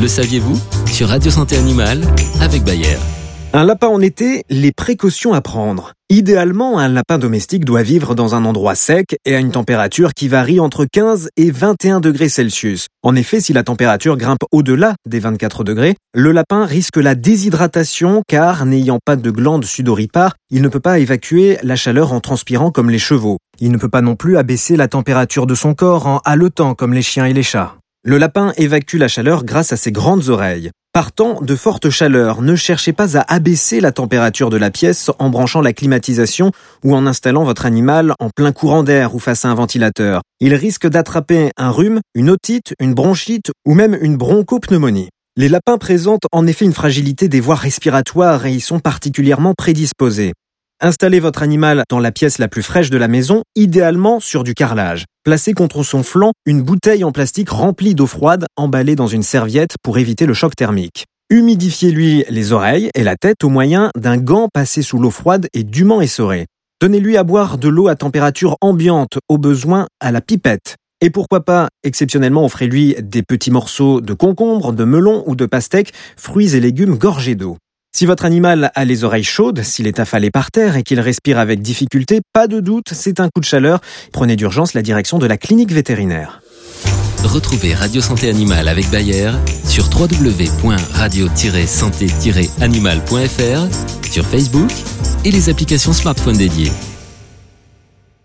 Le saviez-vous Sur Radio Santé Animale avec Bayer. Un lapin en été, les précautions à prendre. Idéalement, un lapin domestique doit vivre dans un endroit sec et à une température qui varie entre 15 et 21 degrés Celsius. En effet, si la température grimpe au-delà des 24 degrés, le lapin risque la déshydratation car, n'ayant pas de glandes sudoripares, il ne peut pas évacuer la chaleur en transpirant comme les chevaux. Il ne peut pas non plus abaisser la température de son corps en haletant comme les chiens et les chats. Le lapin évacue la chaleur grâce à ses grandes oreilles. Partant de fortes chaleurs, ne cherchez pas à abaisser la température de la pièce en branchant la climatisation ou en installant votre animal en plein courant d'air ou face à un ventilateur. Il risque d'attraper un rhume, une otite, une bronchite ou même une bronchopneumonie. Les lapins présentent en effet une fragilité des voies respiratoires et y sont particulièrement prédisposés. Installez votre animal dans la pièce la plus fraîche de la maison, idéalement sur du carrelage. Placez contre son flanc une bouteille en plastique remplie d'eau froide emballée dans une serviette pour éviter le choc thermique. Humidifiez-lui les oreilles et la tête au moyen d'un gant passé sous l'eau froide et dûment essoré. Donnez-lui à boire de l'eau à température ambiante, au besoin à la pipette. Et pourquoi pas, exceptionnellement, offrez-lui des petits morceaux de concombre, de melon ou de pastèque, fruits et légumes gorgés d'eau. Si votre animal a les oreilles chaudes, s'il est affalé par terre et qu'il respire avec difficulté, pas de doute, c'est un coup de chaleur. Prenez d'urgence la direction de la clinique vétérinaire. Retrouvez Radio Santé Animale avec Bayer sur www.radio-santé-animal.fr, sur Facebook et les applications smartphone dédiées.